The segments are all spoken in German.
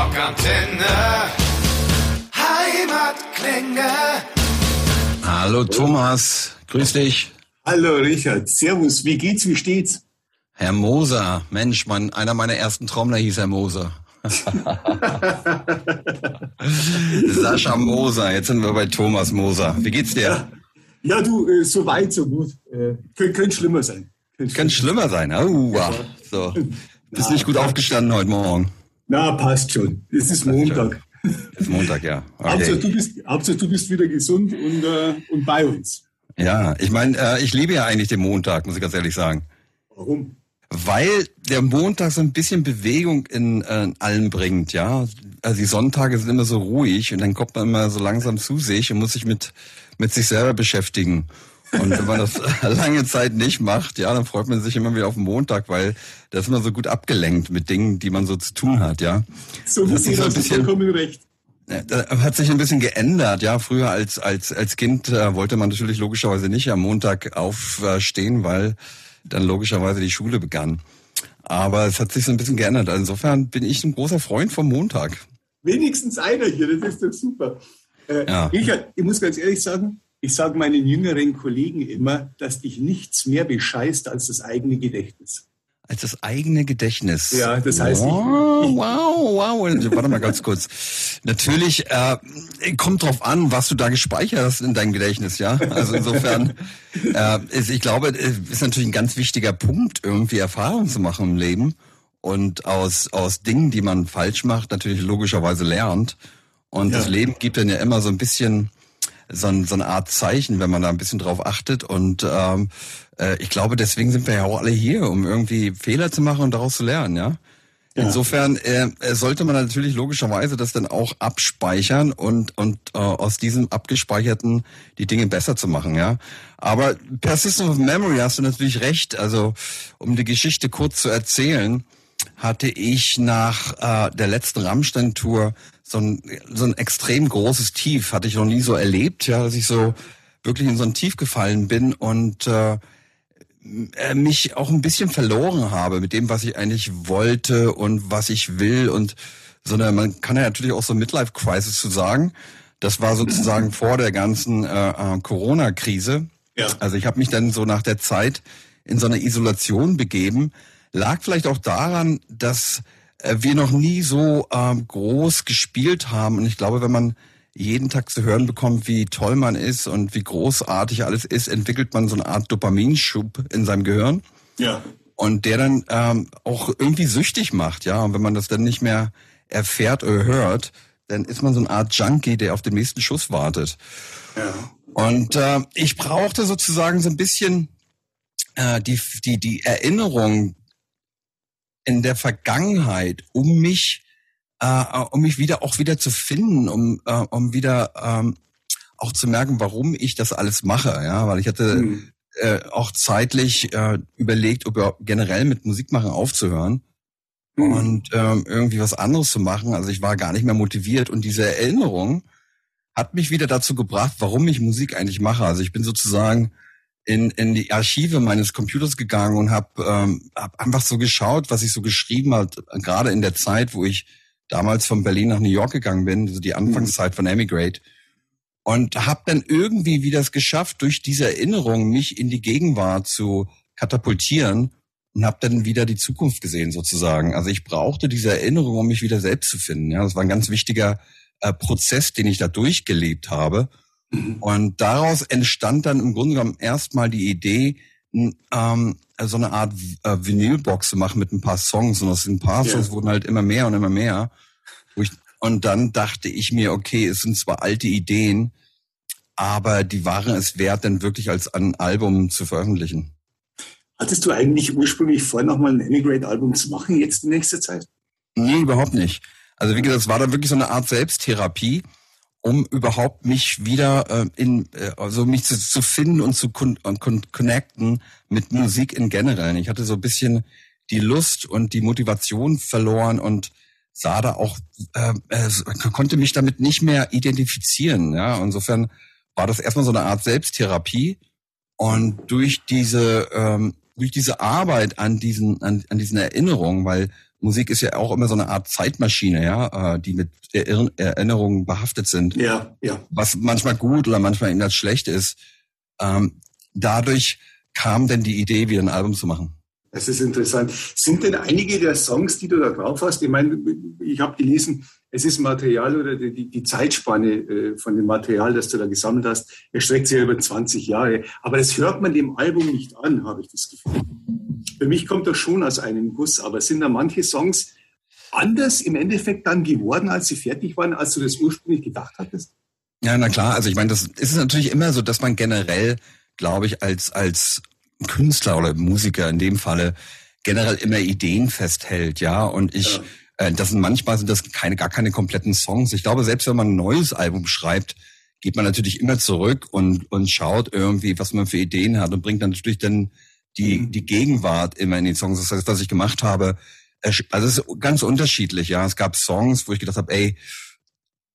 Rockantenne. Heimatklänge. Hallo Thomas, grüß dich. Hallo Richard, Servus, wie geht's, wie steht's? Herr Moser, Mensch, mein, einer meiner ersten Trommler hieß Herr Moser. Sascha Moser, jetzt sind wir bei Thomas Moser. Wie geht's dir? Ja, du, äh, so weit, so gut. Äh, könnte könnt schlimmer sein. Könnte Kann schlimmer sein. Wow. So. Bist Na, nicht gut aufgestanden heute Morgen? Na, passt schon. Es ist Montag. Es ist Montag, ja. Okay. Hauptsache, du bist, Hauptsache, du bist wieder gesund und, äh, und bei uns. Ja, ich meine, äh, ich liebe ja eigentlich den Montag, muss ich ganz ehrlich sagen. Warum? Weil der Montag so ein bisschen Bewegung in äh, allen bringt, ja. Also die Sonntage sind immer so ruhig und dann kommt man immer so langsam zu sich und muss sich mit, mit sich selber beschäftigen. Und wenn man das lange Zeit nicht macht, ja, dann freut man sich immer wieder auf den Montag, weil da ist man so gut abgelenkt mit Dingen, die man so zu tun hat, ja. So das ist ein bisschen, vollkommen recht. Das hat sich ein bisschen geändert, ja. Früher als als als Kind äh, wollte man natürlich logischerweise nicht am Montag aufstehen, weil dann logischerweise die Schule begann. Aber es hat sich so ein bisschen geändert. Also insofern bin ich ein großer Freund vom Montag. Wenigstens einer hier, das ist doch super. Äh, ja. ich, ich muss ganz ehrlich sagen, ich sage meinen jüngeren Kollegen immer, dass dich nichts mehr bescheißt als das eigene Gedächtnis als das eigene Gedächtnis. Ja, das heißt. Wow, ich, wow, wow. Warte mal ganz kurz. Natürlich äh, kommt drauf an, was du da gespeichert hast in deinem Gedächtnis, ja. Also insofern, äh, ist, ich glaube, ist natürlich ein ganz wichtiger Punkt, irgendwie Erfahrungen zu machen im Leben und aus aus Dingen, die man falsch macht, natürlich logischerweise lernt. Und ja. das Leben gibt dann ja immer so ein bisschen so, ein, so eine Art Zeichen, wenn man da ein bisschen drauf achtet. Und ähm, äh, ich glaube, deswegen sind wir ja auch alle hier, um irgendwie Fehler zu machen und daraus zu lernen, ja. Ja. Insofern äh, sollte man natürlich logischerweise das dann auch abspeichern und und äh, aus diesem abgespeicherten die Dinge besser zu machen, ja. Aber Persistence of Memory hast du natürlich recht. Also um die Geschichte kurz zu erzählen, hatte ich nach äh, der letzten Rammstein-Tour so ein, so ein extrem großes Tief. Hatte ich noch nie so erlebt, ja, dass ich so wirklich in so ein Tief gefallen bin und äh, äh, mich auch ein bisschen verloren habe mit dem, was ich eigentlich wollte und was ich will und sondern man kann ja natürlich auch so Midlife Crisis zu sagen. Das war sozusagen vor der ganzen äh, äh, Corona-Krise. Ja. Also ich habe mich dann so nach der Zeit in so eine Isolation begeben. Lag vielleicht auch daran, dass äh, wir noch nie so ähm, groß gespielt haben. Und ich glaube, wenn man jeden Tag zu hören bekommt, wie toll man ist und wie großartig alles ist, entwickelt man so eine Art Dopaminschub in seinem Gehirn. Ja. Und der dann ähm, auch irgendwie süchtig macht, ja. Und wenn man das dann nicht mehr erfährt oder hört, dann ist man so eine Art Junkie, der auf den nächsten Schuss wartet. Ja. Und äh, ich brauchte sozusagen so ein bisschen äh, die, die, die Erinnerung in der Vergangenheit, um mich äh, um mich wieder auch wieder zu finden, um, äh, um wieder ähm, auch zu merken, warum ich das alles mache. Ja, weil ich hatte mhm. äh, auch zeitlich äh, überlegt, ob generell mit Musikmachen aufzuhören mhm. und ähm, irgendwie was anderes zu machen. Also ich war gar nicht mehr motiviert und diese Erinnerung hat mich wieder dazu gebracht, warum ich Musik eigentlich mache. Also ich bin sozusagen in, in die Archive meines Computers gegangen und habe ähm, hab einfach so geschaut, was ich so geschrieben hat, gerade in der Zeit, wo ich damals von Berlin nach New York gegangen bin, also die Anfangszeit von Emigrate. Und habe dann irgendwie wieder es geschafft, durch diese Erinnerung mich in die Gegenwart zu katapultieren und habe dann wieder die Zukunft gesehen sozusagen. Also ich brauchte diese Erinnerung, um mich wieder selbst zu finden. Ja, das war ein ganz wichtiger äh, Prozess, den ich da durchgelebt habe. Mhm. Und daraus entstand dann im Grunde genommen erstmal die Idee, ähm, so eine Art äh, Vinylbox zu machen mit ein paar Songs und aus den paar yeah. Songs wurden halt immer mehr und immer mehr. Und dann dachte ich mir, okay, es sind zwar alte Ideen, aber die waren es wert, dann wirklich als ein Album zu veröffentlichen. Hattest du eigentlich ursprünglich vor, nochmal ein Emigrate-Album zu machen, jetzt in nächster Zeit? Nee, überhaupt nicht. Also wie gesagt, es war dann wirklich so eine Art Selbsttherapie um überhaupt mich wieder äh, in, äh, also mich zu, zu finden und zu con con connecten mit Musik in generell. Ich hatte so ein bisschen die Lust und die Motivation verloren und sah da auch, äh, äh, konnte mich damit nicht mehr identifizieren. Ja, insofern war das erstmal so eine Art Selbsttherapie und durch diese ähm, durch diese Arbeit an diesen an, an diesen Erinnerungen, weil Musik ist ja auch immer so eine Art Zeitmaschine, ja, äh, die mit Erinnerungen behaftet sind. Ja, ja. Was manchmal gut oder manchmal eben das schlecht ist. Ähm, dadurch kam denn die Idee, wieder ein Album zu machen? Das ist interessant. Sind denn einige der Songs, die du da drauf hast, ich meine, ich habe gelesen, es ist Material oder die, die Zeitspanne äh, von dem Material, das du da gesammelt hast, erstreckt sich ja über 20 Jahre. Aber das hört man dem Album nicht an, habe ich das Gefühl. Für mich kommt das schon aus einem Guss, aber sind da manche Songs anders im Endeffekt dann geworden, als sie fertig waren, als du das ursprünglich gedacht hattest? Ja, na klar. Also ich meine, das ist natürlich immer so, dass man generell, glaube ich, als als Künstler oder Musiker in dem Falle generell immer Ideen festhält, ja. Und ich, ja. Äh, das sind manchmal sind das keine, gar keine kompletten Songs. Ich glaube, selbst wenn man ein neues Album schreibt, geht man natürlich immer zurück und, und schaut irgendwie, was man für Ideen hat und bringt dann natürlich dann die, mhm. die Gegenwart immer in die Songs. Das heißt, was ich gemacht habe, also es ist ganz unterschiedlich, ja. Es gab Songs, wo ich gedacht habe, ey,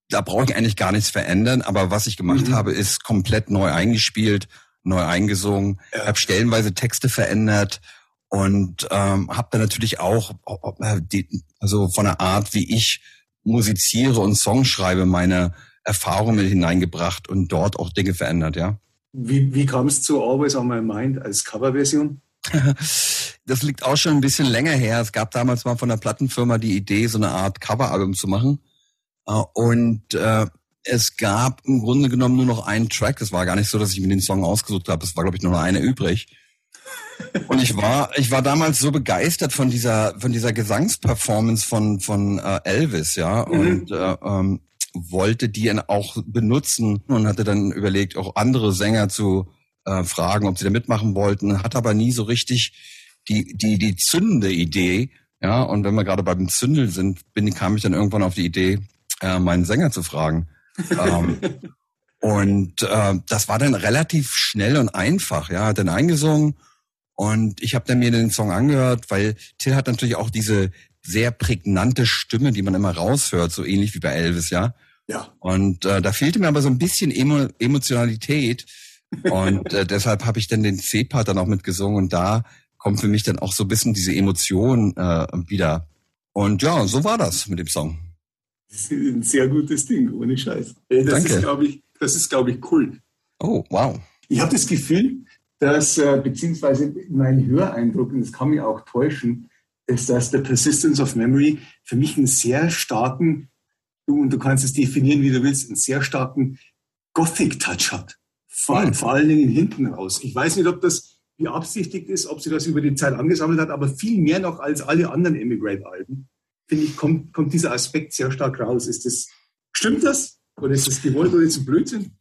da brauche ich eigentlich gar nichts verändern, aber was ich gemacht mhm. habe, ist komplett neu eingespielt neu eingesungen, ja. habe stellenweise Texte verändert und ähm, habe dann natürlich auch äh, die, also von der Art, wie ich musiziere und Songs schreibe, meine Erfahrungen mit hineingebracht und dort auch Dinge verändert, ja. Wie, wie kam es zu Always on My Mind als Coverversion? das liegt auch schon ein bisschen länger her. Es gab damals mal von der Plattenfirma die Idee, so eine Art Coveralbum zu machen. Äh, und äh, es gab im Grunde genommen nur noch einen Track. Es war gar nicht so, dass ich mir den Song ausgesucht habe. Es war, glaube ich, nur noch einer übrig. Und ich war, ich war damals so begeistert von dieser, von dieser Gesangsperformance von von äh, Elvis, ja, mhm. und äh, ähm, wollte die auch benutzen und hatte dann überlegt, auch andere Sänger zu äh, fragen, ob sie da mitmachen wollten. Hat aber nie so richtig die die die zündende Idee, ja. Und wenn wir gerade beim Zündel sind, bin kam ich dann irgendwann auf die Idee, äh, meinen Sänger zu fragen ähm, und äh, das war dann relativ schnell und einfach. Ja, hat dann eingesungen und ich habe dann mir den Song angehört, weil Till hat natürlich auch diese sehr prägnante Stimme, die man immer raushört, so ähnlich wie bei Elvis, ja. Ja. Und äh, da fehlte mir aber so ein bisschen Emo Emotionalität. Und äh, deshalb habe ich dann den C-Part dann auch mitgesungen und da kommt für mich dann auch so ein bisschen diese Emotion äh, wieder. Und ja, so war das mit dem Song. Das ist ein sehr gutes Ding, ohne Scheiß. Das Danke. ist, glaube ich, das ist, glaube ich, cool. Oh, wow. Ich habe das Gefühl, dass, äh, beziehungsweise mein Höreindruck, und das kann mich auch täuschen, ist, dass der Persistence of Memory für mich einen sehr starken, du, und du kannst es definieren, wie du willst, einen sehr starken Gothic-Touch hat. Vor, hm. vor allen Dingen hinten raus. Ich weiß nicht, ob das beabsichtigt ist, ob sie das über die Zeit angesammelt hat, aber viel mehr noch als alle anderen Emigrate-Alben finde ich, kommt, kommt dieser Aspekt sehr stark raus. Ist das, stimmt das? Oder ist das gewollt oder ist das Blödsinn?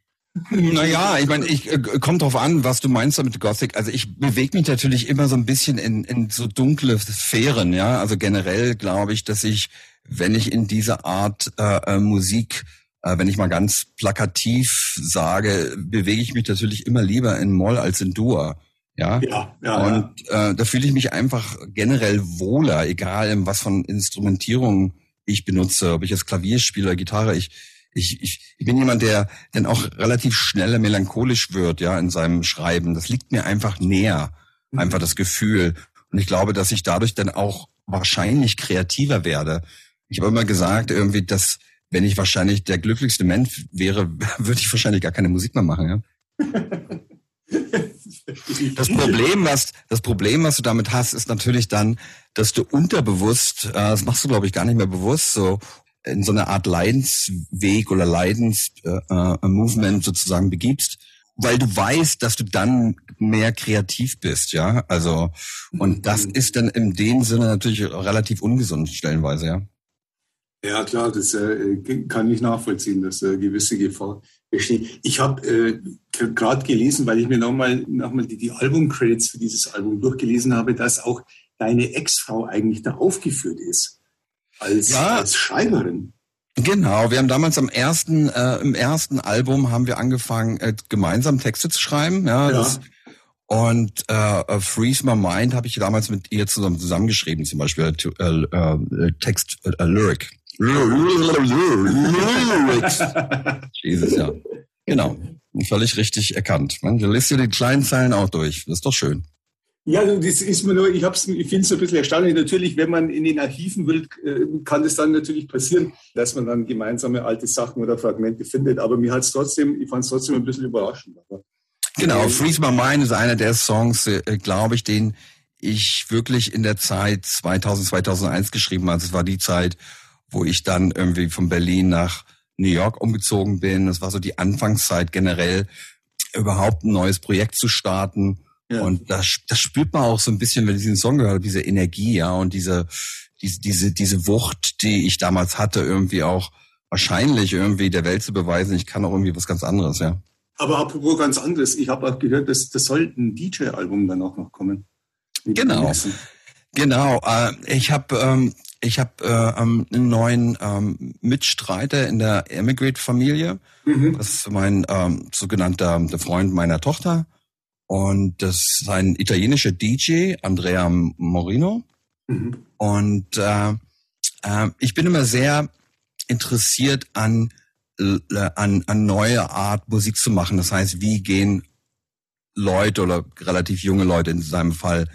Naja, ich meine, ich äh, kommt drauf an, was du meinst damit Gothic. Also ich bewege mich natürlich immer so ein bisschen in, in so dunkle Sphären, ja. Also generell glaube ich, dass ich, wenn ich in diese Art äh, äh, Musik, äh, wenn ich mal ganz plakativ sage, bewege ich mich natürlich immer lieber in Moll als in Dur. Ja, ja, ja Und ja. Äh, da fühle ich mich einfach generell wohler, egal in was von Instrumentierung ich benutze, ob ich jetzt Klavier spiele oder Gitarre. Ich, ich, ich, ich bin jemand, der dann auch relativ schnell melancholisch wird, ja, in seinem Schreiben. Das liegt mir einfach näher, mhm. einfach das Gefühl. Und ich glaube, dass ich dadurch dann auch wahrscheinlich kreativer werde. Ich habe immer gesagt, irgendwie, dass wenn ich wahrscheinlich der glücklichste Mensch wäre, würde ich wahrscheinlich gar keine Musik mehr machen, ja. Das Problem, was, das Problem, was du damit hast, ist natürlich dann, dass du unterbewusst, äh, das machst du glaube ich gar nicht mehr bewusst, so in so eine Art Leidensweg oder Leidensmovement äh, sozusagen begibst, weil du weißt, dass du dann mehr kreativ bist, ja. Also und das mhm. ist dann in dem Sinne natürlich relativ ungesund stellenweise, ja. Ja, klar, das äh, kann ich nachvollziehen, dass äh, gewisse Gefahr besteht. Ich habe äh, gerade gelesen, weil ich mir nochmal noch mal die, die Album-Credits für dieses Album durchgelesen habe, dass auch deine Ex-Frau eigentlich da aufgeführt ist als, ja. als Schreiberin. Genau, wir haben damals am ersten, äh, im ersten Album haben wir angefangen, äh, gemeinsam Texte zu schreiben. Ja, ja. Das, und äh, Freeze My Mind habe ich damals mit ihr zusammen zusammengeschrieben, zum Beispiel äh, äh, Text, äh, Lyric. Jesus, ja. Genau. Völlig richtig erkannt. Man liest dir die kleinen Zeilen auch durch. Das ist doch schön. Ja, das ist mir nur, ich, ich finde es ein bisschen erstaunlich. Natürlich, wenn man in den Archiven will, äh, kann das dann natürlich passieren, dass man dann gemeinsame alte Sachen oder Fragmente findet. Aber mir hat es trotzdem, ich fand es trotzdem ein bisschen überraschend. Genau, Freeze My Mind ist einer der Songs, äh, glaube ich, den ich wirklich in der Zeit 2000, 2001 geschrieben habe. Das war die Zeit, wo ich dann irgendwie von Berlin nach New York umgezogen bin. Das war so die Anfangszeit generell, überhaupt ein neues Projekt zu starten. Ja. Und das, das spürt man auch so ein bisschen, wenn ich diesen Song gehört habe, diese Energie, ja, und diese, diese, diese, diese Wucht, die ich damals hatte, irgendwie auch wahrscheinlich irgendwie der Welt zu beweisen, ich kann auch irgendwie was ganz anderes, ja. Aber apropos ganz anderes, ich habe auch gehört, dass das soll ein DJ-Album dann auch noch kommen. Genau. Genau. Äh, ich habe ähm, ich habe äh, ähm, einen neuen ähm, Mitstreiter in der Emigrate-Familie. Mhm. Das ist mein ähm, sogenannter der Freund meiner Tochter. Und das ist ein italienischer DJ, Andrea Morino. Mhm. Und äh, äh, ich bin immer sehr interessiert an, äh, an, an neue Art Musik zu machen. Das heißt, wie gehen Leute oder relativ junge Leute in seinem Fall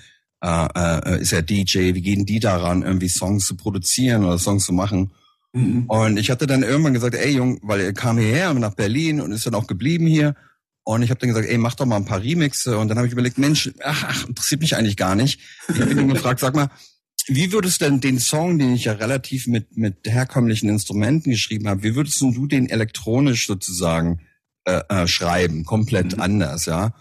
äh, äh, ist er DJ, wie gehen die daran, irgendwie Songs zu produzieren oder Songs zu machen? Mhm. Und ich hatte dann irgendwann gesagt, ey Jung, weil er kam hierher nach Berlin und ist dann auch geblieben hier. Und ich habe dann gesagt, ey, mach doch mal ein paar Remixe. Und dann habe ich überlegt, Mensch, ach, ach, interessiert mich eigentlich gar nicht. Ich habe ihn gefragt, sag mal, wie würdest du denn den Song, den ich ja relativ mit, mit herkömmlichen Instrumenten geschrieben habe, wie würdest du den elektronisch sozusagen äh, äh, schreiben? Komplett mhm. anders, ja.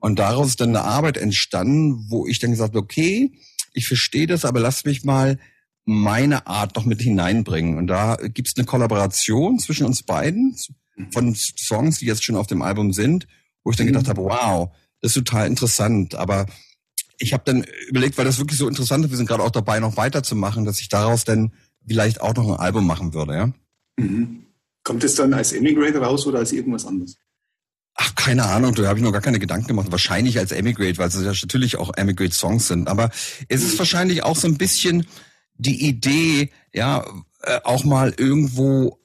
Und daraus ist dann eine Arbeit entstanden, wo ich dann gesagt habe, okay, ich verstehe das, aber lass mich mal meine Art noch mit hineinbringen. Und da gibt es eine Kollaboration zwischen uns beiden von Songs, die jetzt schon auf dem Album sind, wo ich dann gedacht mhm. habe, wow, das ist total interessant. Aber ich habe dann überlegt, weil das wirklich so interessant ist, wir sind gerade auch dabei, noch weiterzumachen, dass ich daraus dann vielleicht auch noch ein Album machen würde, ja. Mhm. Kommt es dann als Emigrate raus oder als irgendwas anderes? Ach, keine Ahnung, da habe ich noch gar keine Gedanken gemacht. Wahrscheinlich als Emigrate, weil es ja natürlich auch Emigrate-Songs sind. Aber es ist wahrscheinlich auch so ein bisschen die Idee, ja, äh, auch mal irgendwo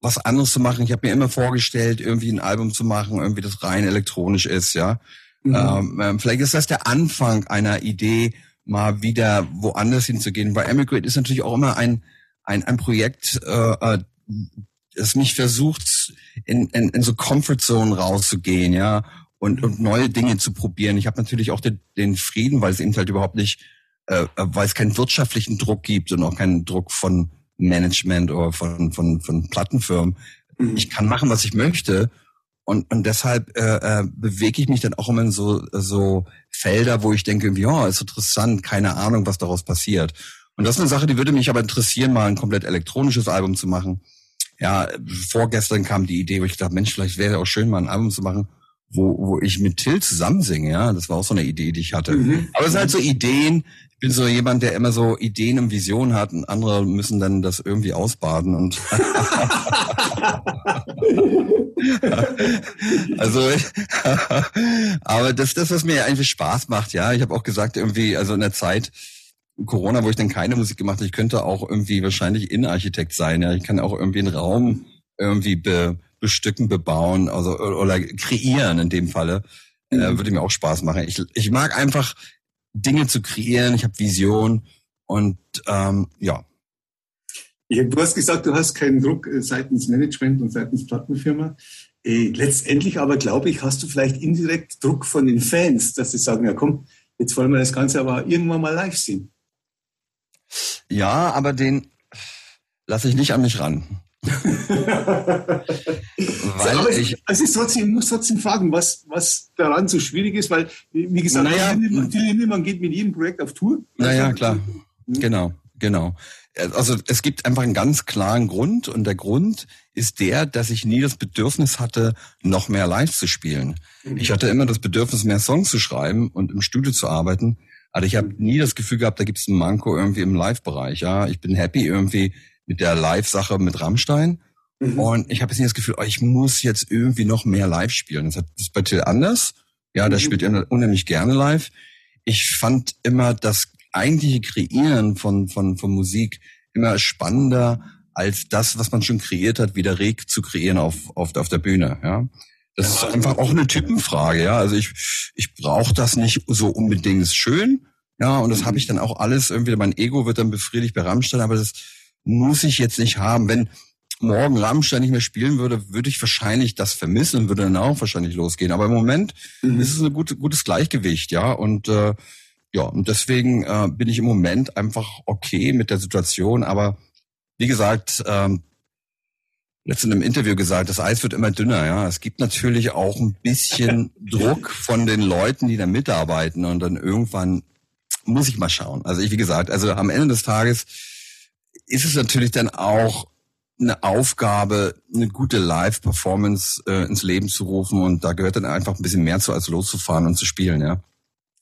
was anderes zu machen. Ich habe mir immer vorgestellt, irgendwie ein Album zu machen, irgendwie das rein elektronisch ist, ja. Mhm. Ähm, ähm vielleicht ist das der Anfang einer Idee, mal wieder woanders hinzugehen. Weil Emigrate ist natürlich auch immer ein, ein, ein Projekt, äh, äh es mich versucht, in, in, in so Comfort Zone rauszugehen, ja, und, und neue Dinge zu probieren. Ich habe natürlich auch den, den Frieden, weil es eben halt überhaupt nicht, äh, weil es keinen wirtschaftlichen Druck gibt und auch keinen Druck von Management oder von, von, von Plattenfirmen. Mhm. Ich kann machen, was ich möchte. Und, und deshalb äh, äh, bewege ich mich dann auch immer in so, so Felder, wo ich denke, ja, ist interessant, keine Ahnung, was daraus passiert. Und das ist eine Sache, die würde mich aber interessieren, mal ein komplett elektronisches Album zu machen ja, vorgestern kam die Idee, wo ich dachte, Mensch, vielleicht wäre es auch schön, mal ein Album zu machen, wo, wo ich mit Till zusammen singe, ja. Das war auch so eine Idee, die ich hatte. Mhm. Aber es sind halt so Ideen. Ich bin so jemand, der immer so Ideen und Visionen hat und andere müssen dann das irgendwie ausbaden und also aber das das was mir eigentlich Spaß macht ja ich habe auch gesagt irgendwie also in der Zeit Corona, wo ich dann keine Musik gemacht habe, ich könnte auch irgendwie wahrscheinlich Innenarchitekt sein. Ja, ich kann auch irgendwie einen Raum irgendwie be, bestücken, bebauen, also oder kreieren in dem Falle. Äh, mhm. Äh, würde mir auch Spaß machen. Ich, ich mag einfach Dinge zu kreieren. Ich habe Vision und ähm, ja. Du hast gesagt, du hast keinen Druck äh, seitens Management und seitens Plattenfirma. Äh, letztendlich aber, glaube ich, hast du vielleicht indirekt Druck von den Fans, dass sie sagen, ja komm, jetzt wollen wir das Ganze aber irgendwann mal live sehen. Ja, aber den lasse ich nicht an mich ran. so, ich, also ich, trotzdem, ich muss trotzdem fragen, was, was daran so schwierig ist, weil, wie gesagt, naja, man geht mit jedem Projekt auf Tour. Naja, klar. Mhm. Genau, genau. Also es gibt einfach einen ganz klaren Grund und der Grund ist der, dass ich nie das Bedürfnis hatte, noch mehr live zu spielen. Mhm. Ich hatte immer das Bedürfnis, mehr Songs zu schreiben und im Studio zu arbeiten. Also ich habe nie das Gefühl gehabt, da gibt es einen Manko irgendwie im Live-Bereich. Ja, ich bin happy irgendwie mit der Live-Sache mit Rammstein. Mhm. Und ich habe jetzt nie das Gefühl, oh, ich muss jetzt irgendwie noch mehr live spielen. Das, ist bei Till anders. Ja, der mhm. spielt unheimlich gerne live. Ich fand immer das eigentliche Kreieren von, von, von Musik immer spannender als das, was man schon kreiert hat, wieder reg zu kreieren auf, auf, auf der Bühne. Ja. Das ist einfach auch eine Typenfrage, ja. Also ich, ich brauche das nicht so unbedingt schön, ja, und das habe ich dann auch alles irgendwie, mein Ego wird dann befriedigt bei Rammstein, aber das muss ich jetzt nicht haben. Wenn morgen Rammstein nicht mehr spielen würde, würde ich wahrscheinlich das vermissen und würde dann auch wahrscheinlich losgehen. Aber im Moment mhm. ist es ein gute, gutes Gleichgewicht, ja. Und äh, ja, und deswegen äh, bin ich im Moment einfach okay mit der Situation. Aber wie gesagt, ähm, letztens im Interview gesagt, das Eis wird immer dünner, ja. Es gibt natürlich auch ein bisschen Druck von den Leuten, die da mitarbeiten und dann irgendwann muss ich mal schauen. Also ich, wie gesagt, also am Ende des Tages ist es natürlich dann auch eine Aufgabe, eine gute Live-Performance äh, ins Leben zu rufen und da gehört dann einfach ein bisschen mehr zu, als loszufahren und zu spielen, ja.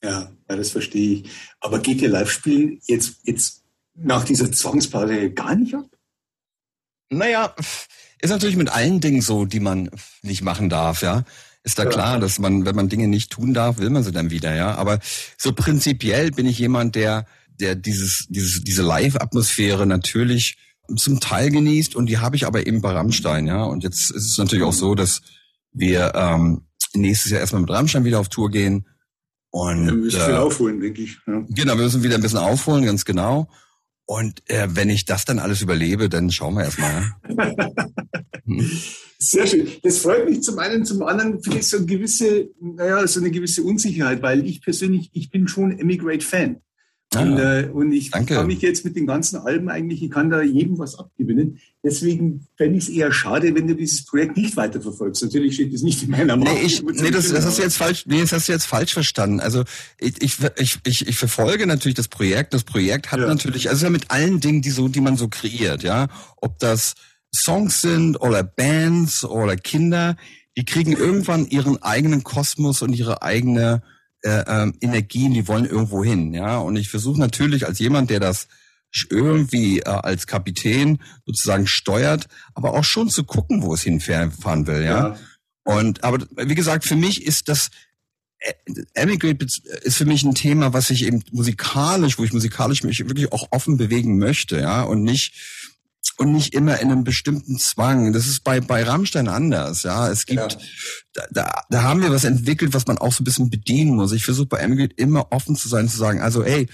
Ja, ja, das verstehe ich. Aber geht ihr Live-Spielen jetzt, jetzt nach dieser Zwangspause gar nicht ab? Naja, ist natürlich mit allen Dingen so, die man nicht machen darf, ja. Ist da ja. klar, dass man, wenn man Dinge nicht tun darf, will man sie dann wieder, ja. Aber so prinzipiell bin ich jemand, der, der dieses, dieses, diese Live-Atmosphäre natürlich zum Teil genießt und die habe ich aber eben bei Rammstein, ja. Und jetzt ist es natürlich auch so, dass wir ähm, nächstes Jahr erstmal mit Rammstein wieder auf Tour gehen. Und, wir müssen äh, viel aufholen, denke ich. Ja. Genau, wir müssen wieder ein bisschen aufholen, ganz genau. Und äh, wenn ich das dann alles überlebe, dann schauen wir erstmal. hm. Sehr schön. Das freut mich zum einen, zum anderen vielleicht so eine gewisse, naja, so eine gewisse Unsicherheit, weil ich persönlich, ich bin schon Emigrate-Fan. Ah, und, äh, und ich kann mich jetzt mit den ganzen Alben eigentlich, ich kann da jedem was abgewinnen. Deswegen fände ich es eher schade, wenn du dieses Projekt nicht weiterverfolgst. Natürlich steht das nicht in meiner Macht. Nee, ich, nee das, das hast du jetzt falsch, nee, das hast du jetzt falsch verstanden. Also ich, ich, ich, ich, ich verfolge natürlich das Projekt. Das Projekt hat ja. natürlich, also ja mit allen Dingen, die so, die man so kreiert, ja. Ob das Songs sind oder Bands oder Kinder, die kriegen irgendwann ihren eigenen Kosmos und ihre eigene äh, äh, Energien, die wollen irgendwo hin, ja. Und ich versuche natürlich als jemand, der das irgendwie äh, als Kapitän sozusagen steuert, aber auch schon zu gucken, wo es hinfahren will, ja. ja. Und aber wie gesagt, für mich ist das äh, Emigrate ist für mich ein Thema, was ich eben musikalisch, wo ich musikalisch mich wirklich auch offen bewegen möchte, ja, und nicht und nicht immer in einem bestimmten Zwang. Das ist bei, bei Rammstein anders, ja. Es gibt, ja. Da, da, da haben wir was entwickelt, was man auch so ein bisschen bedienen muss. Ich versuche bei Emigrate immer offen zu sein, zu sagen, also ey,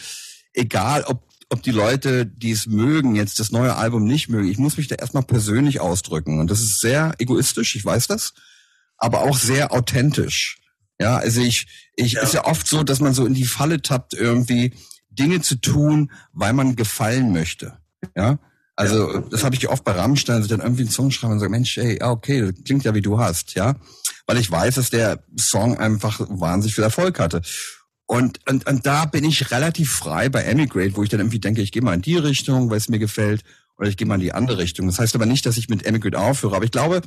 egal ob ob die Leute, die es mögen, jetzt das neue Album nicht mögen. Ich muss mich da erstmal persönlich ausdrücken. Und das ist sehr egoistisch, ich weiß das, aber auch sehr authentisch. Ja, also ich, ich, ja. ist ja oft so, dass man so in die Falle tappt, irgendwie Dinge zu tun, weil man gefallen möchte. Ja, also das habe ich oft bei Rammstein, dass ich dann irgendwie einen Song schreibe und sage, Mensch, ey, okay, das klingt ja wie du hast, ja, weil ich weiß, dass der Song einfach wahnsinnig viel Erfolg hatte. Und, und, und da bin ich relativ frei bei Emigrate, wo ich dann irgendwie denke, ich gehe mal in die Richtung, weil es mir gefällt, oder ich gehe mal in die andere Richtung. Das heißt aber nicht, dass ich mit Emigrate aufhöre. Aber ich glaube,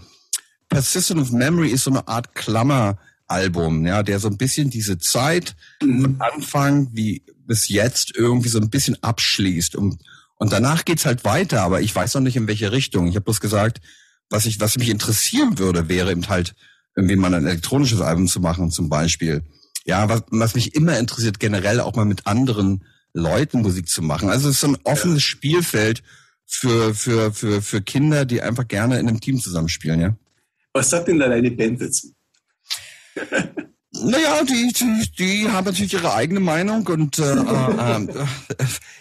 Persistent of Memory ist so eine Art Klammeralbum, ja, der so ein bisschen diese Zeit mhm. von Anfang wie bis jetzt irgendwie so ein bisschen abschließt. Und, und danach geht's halt weiter, aber ich weiß noch nicht, in welche Richtung. Ich habe bloß gesagt, was ich, was mich interessieren würde, wäre eben halt irgendwie mal ein elektronisches Album zu machen, zum Beispiel. Ja, was, was mich immer interessiert, generell auch mal mit anderen Leuten Musik zu machen. Also es ist so ein offenes Spielfeld für, für, für, für Kinder, die einfach gerne in einem Team zusammenspielen, ja. Was sagt denn da deine Band dazu? Naja, die, die, die haben natürlich ihre eigene Meinung und äh, äh,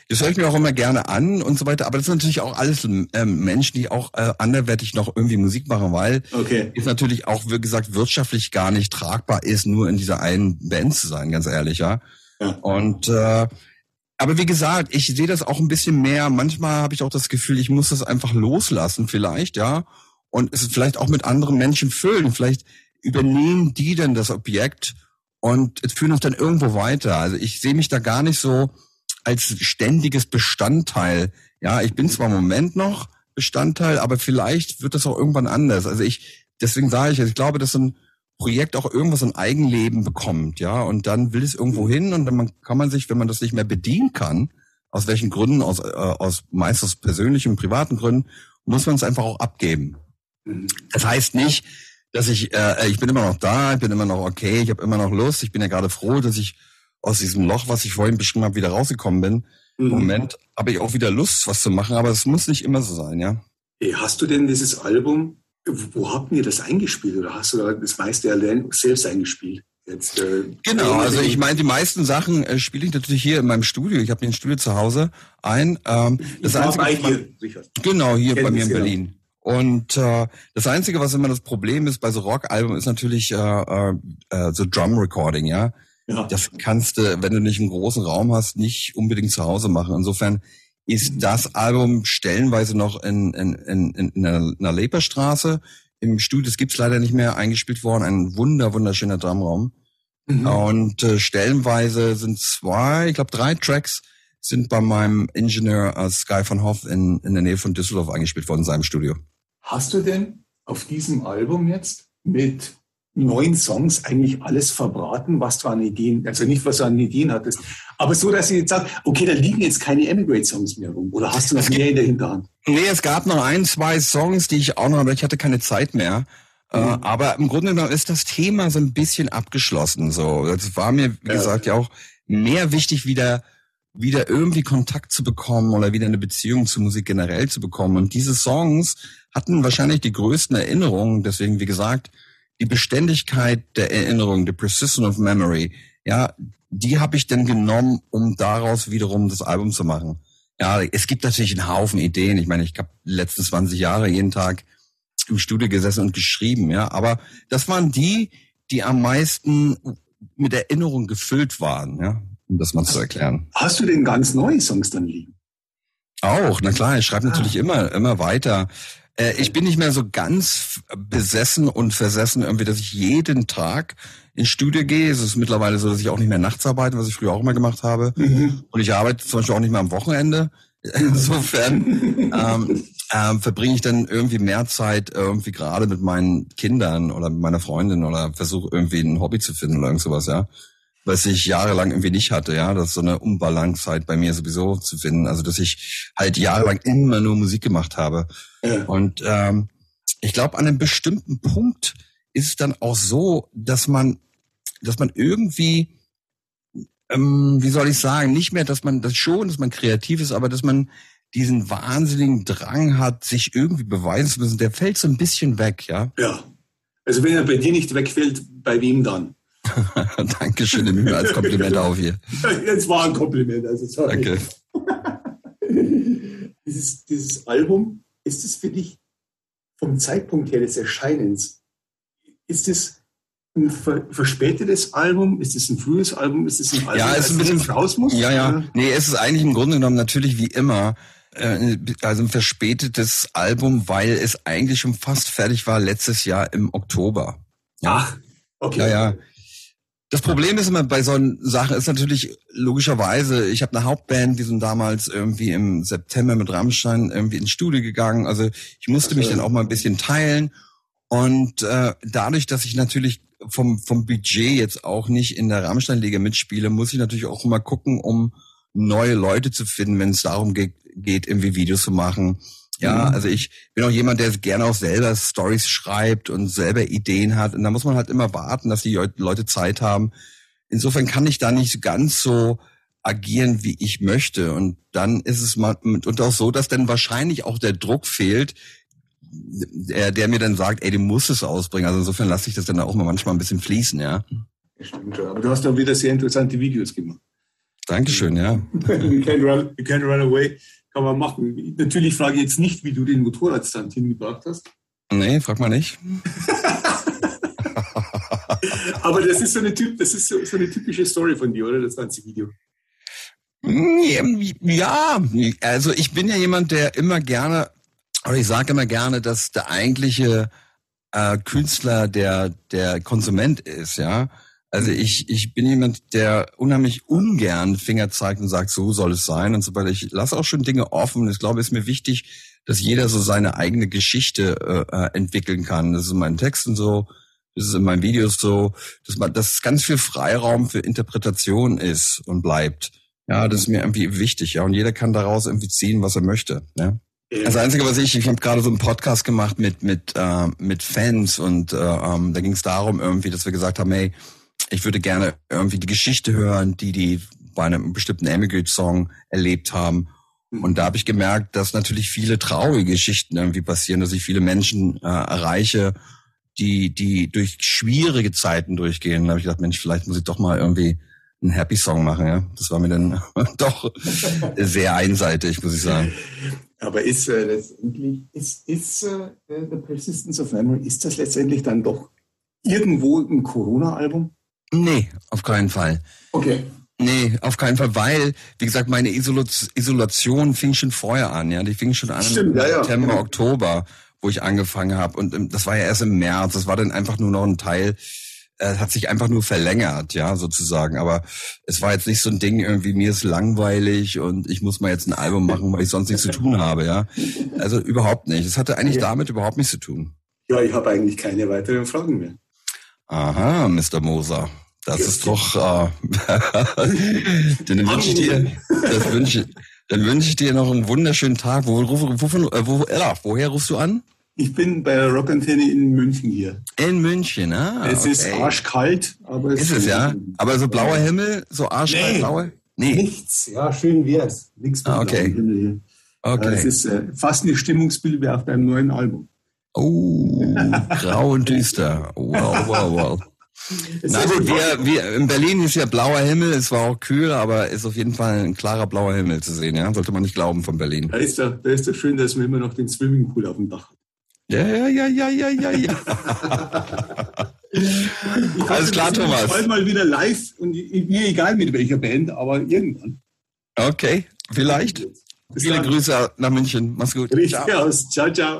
das höre ich mir auch immer gerne an und so weiter. Aber das sind natürlich auch alles äh, Menschen, die auch äh, anderwertig noch irgendwie Musik machen, weil okay. es natürlich auch, wie gesagt, wirtschaftlich gar nicht tragbar ist, nur in dieser einen Band zu sein, ganz ehrlich, ja. ja. Und äh, aber wie gesagt, ich sehe das auch ein bisschen mehr. Manchmal habe ich auch das Gefühl, ich muss das einfach loslassen, vielleicht, ja. Und es vielleicht auch mit anderen Menschen füllen. Vielleicht übernehmen die denn das Objekt und führen uns dann irgendwo weiter. Also ich sehe mich da gar nicht so als ständiges Bestandteil. Ja, ich bin zwar im Moment noch Bestandteil, aber vielleicht wird das auch irgendwann anders. Also ich, deswegen sage ich, ich glaube, dass so ein Projekt auch irgendwas ein Eigenleben bekommt, ja, und dann will es irgendwo hin und dann kann man sich, wenn man das nicht mehr bedienen kann, aus welchen Gründen, aus, äh, aus meist aus persönlichen, privaten Gründen, muss man es einfach auch abgeben. Mhm. Das heißt nicht, dass ich, äh, ich bin immer noch da, ich bin immer noch okay, ich habe immer noch Lust. Ich bin ja gerade froh, dass ich aus diesem Loch, was ich vorhin beschrieben habe, wieder rausgekommen bin. Mhm. Im Moment habe ich auch wieder Lust, was zu machen, aber es muss nicht immer so sein, ja. Hast du denn dieses Album wo habt ihr das eingespielt oder hast du da das meiste allein selbst eingespielt? Jetzt, äh, genau, also ich meine, die meisten Sachen äh, spiele ich natürlich hier in meinem Studio. Ich habe ein Studio zu Hause ein. Ähm, das Einzige, bei dir, Genau, hier bei mir in Berlin. Und äh, das Einzige, was immer das Problem ist bei so Rock-Alben, ist natürlich äh, äh, äh, so Drum-Recording, ja? ja. Das kannst du, wenn du nicht einen großen Raum hast, nicht unbedingt zu Hause machen. Insofern ist das Album stellenweise noch in, in, in, in einer Leperstraße im Studio, das gibt's leider nicht mehr, eingespielt worden. Ein wunder, wunderschöner Drumraum. Mhm. Und äh, stellenweise sind zwei, ich glaube drei Tracks sind bei meinem Ingenieur äh, Sky von Hoff in, in der Nähe von Düsseldorf eingespielt worden in seinem Studio. Hast du denn auf diesem Album jetzt mit neun Songs eigentlich alles verbraten, was du an Ideen, also nicht, was du an Ideen hattest, aber so, dass ich jetzt sage, okay, da liegen jetzt keine Emigrate-Songs mehr rum. Oder hast du noch mehr in der Hinterhand? Nee, es gab noch ein, zwei Songs, die ich auch noch, aber ich hatte keine Zeit mehr. Äh, mhm. aber im Grunde genommen ist das Thema so ein bisschen abgeschlossen. So, das war mir, wie ja. gesagt, ja auch mehr wichtig, wieder wieder irgendwie Kontakt zu bekommen oder wieder eine Beziehung zu Musik generell zu bekommen. Und diese Songs hatten wahrscheinlich die größten Erinnerungen. Deswegen, wie gesagt, die Beständigkeit der Erinnerung, the persistence of memory, ja, die habe ich dann genommen, um daraus wiederum das Album zu machen. Ja, es gibt natürlich einen Haufen Ideen. Ich meine, ich habe die letzten 20 Jahre jeden Tag im Studio gesessen und geschrieben, ja. Aber das waren die, die am meisten mit Erinnerung gefüllt waren, ja, um das mal zu erklären. Hast du denn ganz neue Songs dann liegen? Auch, na klar, ich schreibe ah. natürlich immer, immer weiter. Äh, ich bin nicht mehr so ganz besessen und versessen irgendwie, dass ich jeden Tag ins Studio gehe. Es ist mittlerweile so, dass ich auch nicht mehr nachts arbeite, was ich früher auch immer gemacht habe. Mhm. Und ich arbeite zum Beispiel auch nicht mehr am Wochenende. Insofern ähm, ähm, verbringe ich dann irgendwie mehr Zeit irgendwie gerade mit meinen Kindern oder mit meiner Freundin oder versuche irgendwie ein Hobby zu finden oder irgend sowas, ja was ich jahrelang irgendwie nicht hatte, ja, das ist so eine Unbalancezeit bei mir sowieso zu finden, also dass ich halt jahrelang immer nur Musik gemacht habe ja. und ähm, ich glaube an einem bestimmten Punkt ist es dann auch so, dass man, dass man irgendwie, ähm, wie soll ich sagen, nicht mehr, dass man das schon, dass man kreativ ist, aber dass man diesen wahnsinnigen Drang hat, sich irgendwie beweisen zu müssen, der fällt so ein bisschen weg, ja. Ja. Also wenn er bei dir nicht wegfällt, bei wem dann? Dankeschön, mir als Kompliment auf hier. Jetzt war ein Kompliment, also sorry. Danke. dieses, dieses Album, ist es für dich vom Zeitpunkt her des Erscheinens, ist es ein verspätetes Album? Ist es ein frühes Album? Ist es ein Album, ja, es ist ein bisschen raus muss? Ja, ja. Nee, es ist eigentlich im Grunde genommen natürlich wie immer äh, also ein verspätetes Album, weil es eigentlich schon fast fertig war letztes Jahr im Oktober. Ja. Ach, okay. Ja, ja. Das Problem ist immer bei so Sachen ist natürlich logischerweise, ich habe eine Hauptband, die sind damals irgendwie im September mit Rammstein irgendwie ins Studio gegangen. Also ich musste okay. mich dann auch mal ein bisschen teilen. Und äh, dadurch, dass ich natürlich vom, vom Budget jetzt auch nicht in der Rammstein-Liga mitspiele, muss ich natürlich auch immer gucken, um neue Leute zu finden, wenn es darum geht, geht, irgendwie Videos zu machen ja, mhm. also ich bin auch jemand, der gerne auch selber Stories schreibt und selber Ideen hat. Und da muss man halt immer warten, dass die Leute Zeit haben. Insofern kann ich da nicht ganz so agieren, wie ich möchte. Und dann ist es mal und auch so, dass dann wahrscheinlich auch der Druck fehlt, der, der mir dann sagt, ey, du musst es ausbringen. Also insofern lasse ich das dann auch mal manchmal ein bisschen fließen, ja. Stimmt. Aber du hast doch wieder sehr interessante Videos gemacht. Dankeschön, ja. you, can't run, you can't run away kann man machen. Natürlich frage ich jetzt nicht, wie du den Motorradstand hingebracht hast. Nee, frag mal nicht. Aber das ist so eine, typ, das ist so, so eine typische Story von dir, oder? Das ganze Video. Ja, also ich bin ja jemand, der immer gerne, oder ich sage immer gerne, dass der eigentliche äh, Künstler der, der Konsument ist, ja. Also ich, ich bin jemand, der unheimlich ungern Finger zeigt und sagt, so soll es sein und so weiter. Ich lasse auch schon Dinge offen. Ich glaube, es ist mir wichtig, dass jeder so seine eigene Geschichte äh, äh, entwickeln kann. Das ist in meinen Texten so, das ist in meinen Videos so, dass man, dass ganz viel Freiraum für Interpretation ist und bleibt. Ja, das ist mir irgendwie wichtig, ja. Und jeder kann daraus irgendwie ziehen, was er möchte. Ja. Das Einzige, was ich, ich habe gerade so einen Podcast gemacht mit mit äh, mit Fans und äh, ähm, da ging es darum irgendwie, dass wir gesagt haben, hey, ich würde gerne irgendwie die Geschichte hören, die die bei einem bestimmten Emigrate-Song erlebt haben. Und da habe ich gemerkt, dass natürlich viele traurige Geschichten irgendwie passieren, dass ich viele Menschen äh, erreiche, die, die durch schwierige Zeiten durchgehen. Da habe ich gedacht, Mensch, vielleicht muss ich doch mal irgendwie einen Happy Song machen. Ja, das war mir dann doch sehr einseitig, muss ich sagen. Aber ist äh, letztendlich ist ist äh, The Persistence of Memory ist das letztendlich dann doch irgendwo ein Corona-Album? Nee, auf keinen Fall. Okay. Nee, auf keinen Fall, weil, wie gesagt, meine Isola- Isolation fing schon vorher an, ja. Die fing schon an Stimmt, im ja, ja. September, Oktober, wo ich angefangen habe. Und ähm, das war ja erst im März. Das war dann einfach nur noch ein Teil, äh, hat sich einfach nur verlängert, ja, sozusagen. Aber es war jetzt nicht so ein Ding, irgendwie, mir ist langweilig und ich muss mal jetzt ein Album machen, weil ich sonst nichts zu tun habe, ja. Also überhaupt nicht. Es hatte eigentlich Ja. damit überhaupt nichts zu tun. Ja, ich habe eigentlich keine weiteren Fragen mehr. Aha, Mr. Moser. Das ist doch, äh, dann wünsche ich dir, das wünsche, dann wünsche ich dir noch einen wunderschönen Tag. Wo, wo, äh, wo, Ella, woher rufst du an? Ich bin bei der Rockantenne in München hier. In München, ah, es okay. ist arschkalt, aber es Ist es, ja? Aber so blauer Himmel, so arschkalt Nee. blauer? Nee. Nichts, ja, schön wär's. Nichts mit Ah, okay. Himmel hier. Okay. Es ist äh, fast ein Stimmungsbild wie auf deinem neuen Album. Oh, grau und düster. Wow, wow, wow. Na gut, wir, wir, in Berlin ist ja blauer Himmel, es war auch kühl, aber ist auf jeden Fall ein klarer blauer Himmel zu sehen, ja? Sollte man nicht glauben von Berlin. Da ist, doch, da ist doch schön, dass man immer noch den Swimmingpool auf dem Dach hat. Ja, ja, ja, ja, ja, ja, ja. Ich Alles klar, Thomas. Bald mal wieder live und mir egal mit welcher Band, aber irgendwann. Okay, vielleicht. Bis Viele dann. Grüße nach München. Mach's gut. Richtig aus. Ciao, ciao.